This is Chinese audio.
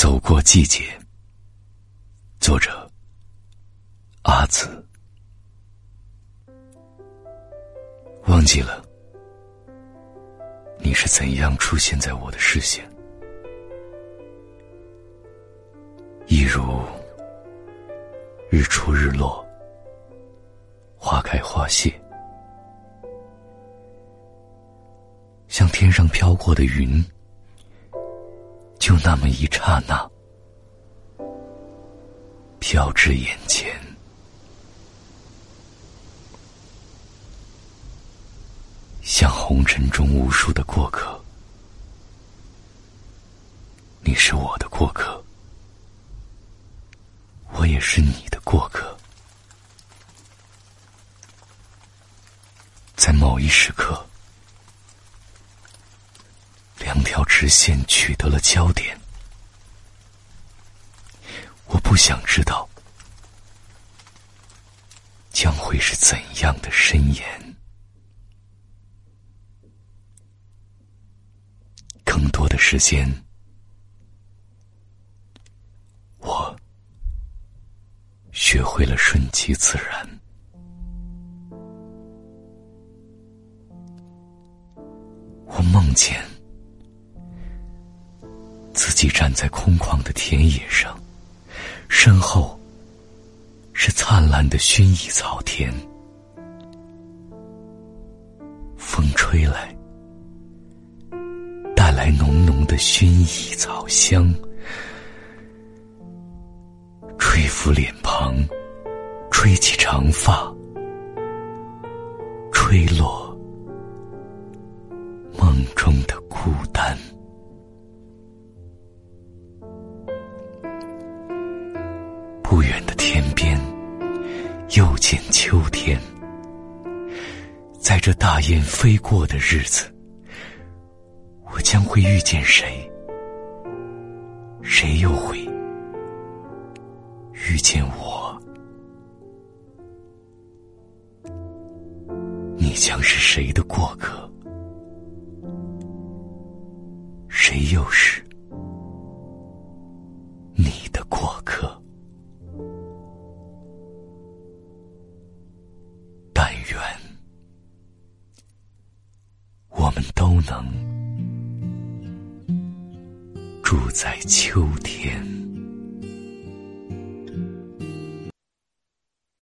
走过季节，作者阿紫。忘记了你是怎样出现在我的视线，一如日出日落，花开花谢，像天上飘过的云。就那么一刹那，飘至眼前，像红尘中无数的过客。你是我的过客，我也是你的过客。在某一时刻。两条直线取得了交点，我不想知道将会是怎样的深言。更多的时间，我学会了顺其自然。我梦见。自己站在空旷的田野上，身后是灿烂的薰衣草田。风吹来，带来浓浓的薰衣草香，吹拂脸庞，吹起长发，吹落不远的天边，又见秋天。在这大雁飞过的日子，我将会遇见谁？谁又会遇见我？你将是谁的过客？谁又是？愿我们都能住在秋天。